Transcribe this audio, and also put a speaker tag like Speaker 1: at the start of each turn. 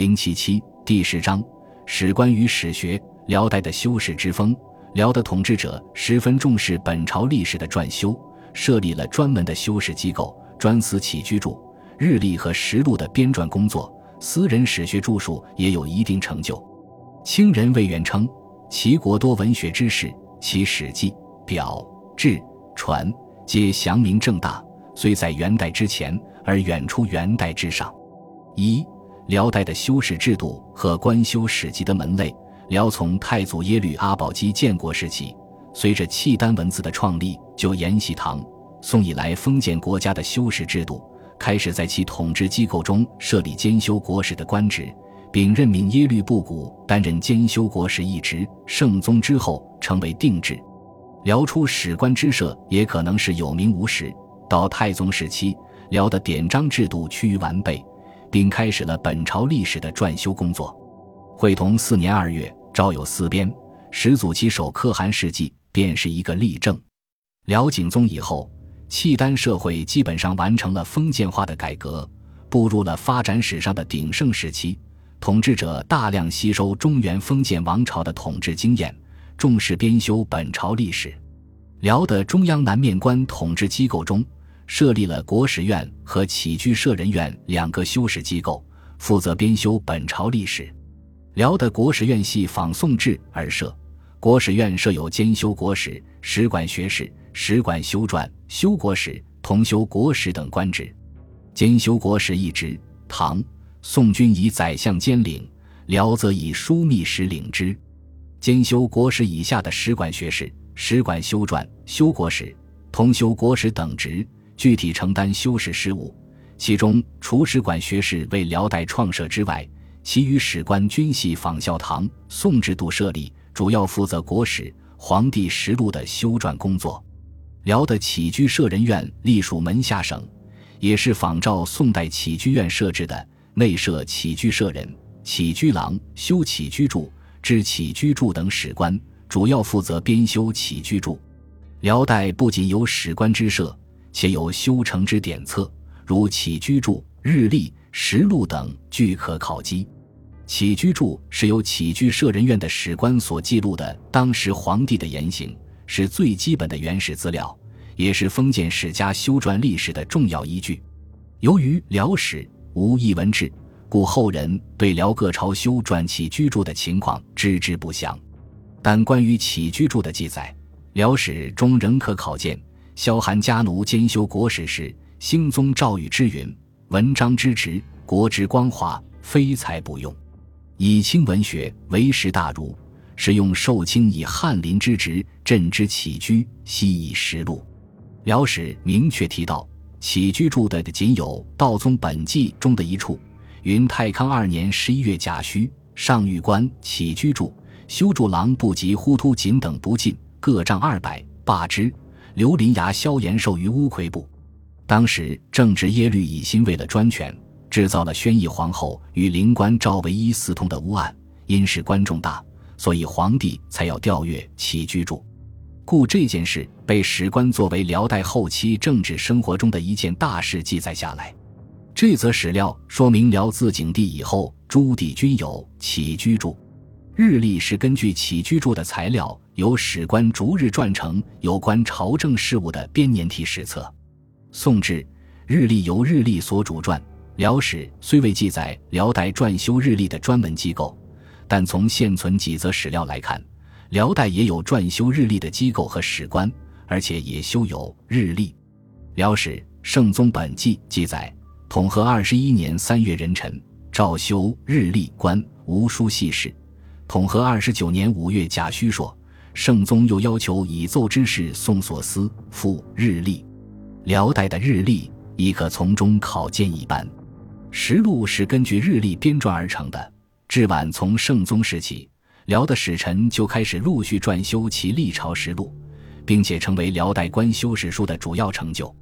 Speaker 1: 零七七第十章史官与史学。辽代的修史之风，辽的统治者十分重视本朝历史的撰修，设立了专门的修史机构，专司起居注、日历和实录的编撰工作。私人史学著述也有一定成就。清人魏源称，齐国多文学之士，其史记、表、志、传皆详明正大，虽在元代之前，而远出元代之上。一辽代的修史制度和官修史籍的门类。辽从太祖耶律阿保机建国时期，随着契丹文字的创立，就沿袭唐、宋以来封建国家的修史制度，开始在其统治机构中设立兼修国史的官职，并任命耶律布谷担任兼修国史一职。圣宗之后成为定制。辽出史官之设也可能是有名无实。到太宗时期，辽的典章制度趋于完备，并开始了本朝历史的撰修工作。会同四年二月。昭有四编，始祖其首可汗事迹便是一个例证。辽景宗以后，契丹社会基本上完成了封建化的改革，步入了发展史上的鼎盛时期。统治者大量吸收中原封建王朝的统治经验，重视编修本朝历史。辽的中央南面官统治机构中，设立了国史院和起居舍人院两个修史机构，负责编修本朝历史。辽的国史院系仿宋制而设，国史院设有兼修国史、史馆学士、史馆修撰、修国史、同修国史等官职。兼修国史一职，唐、宋均以宰相兼领，辽则以枢密使领之。兼修国史以下的史馆学士、史馆修撰、修国史、同修国史等职，具体承担修史事务。其中，除史馆学士为辽代创设之外，其余史官均系仿效唐、宋制度设立，主要负责国史、皇帝实录的修撰工作。辽的起居舍人院隶属门下省，也是仿照宋代起居院设置的，内设起居舍人、起居郎、修起居注、知起居注等史官，主要负责编修起居注。辽代不仅有史官之设，且有修成之典册，如起居注、日历。实录等俱可考稽。起居注是由起居舍人院的史官所记录的当时皇帝的言行，是最基本的原始资料，也是封建史家修撰历史的重要依据。由于辽史无一文志，故后人对辽各朝修撰起居注的情况知之不详。但关于起居注的记载，辽史中仍可考见：萧韩家奴兼修国史时，兴宗诏谕之云。文章之职，国之光华，非才不用。以清文学为时大儒，使用受清以翰林之职，朕之起居，悉以实录。辽史明确提到起居注的仅有《道宗本纪》中的一处，云太康二年十一月甲戌，上谕官起居注修筑郎不及忽突锦等不进，各杖二百，罢之。刘林牙萧延寿于乌魁部。当时正值耶律乙辛为了专权，制造了宣义皇后与灵官赵唯一私通的污案。因事关重大，所以皇帝才要调阅起居住，故这件事被史官作为辽代后期政治生活中的一件大事记载下来。这则史料说明辽自景帝以后，诸帝均有起居注。日历是根据起居注的材料，由史官逐日撰成有关朝政事务的编年体史册。宋制日历由日历所主撰，辽史虽未记载辽代撰修日历的专门机构，但从现存几则史料来看，辽代也有撰修日历的机构和史官，而且也修有日历。辽史《圣宗本纪》记载，统和二十一年三月壬辰，诏修日历官，无书细事。统和二十九年五月甲戌朔，圣宗又要求以奏之事送所思复日历。辽代的日历亦可从中考见一斑。实录是根据日历编撰而成的。至晚从圣宗时期，辽的使臣就开始陆续撰修其历朝实录，并且成为辽代官修史书的主要成就。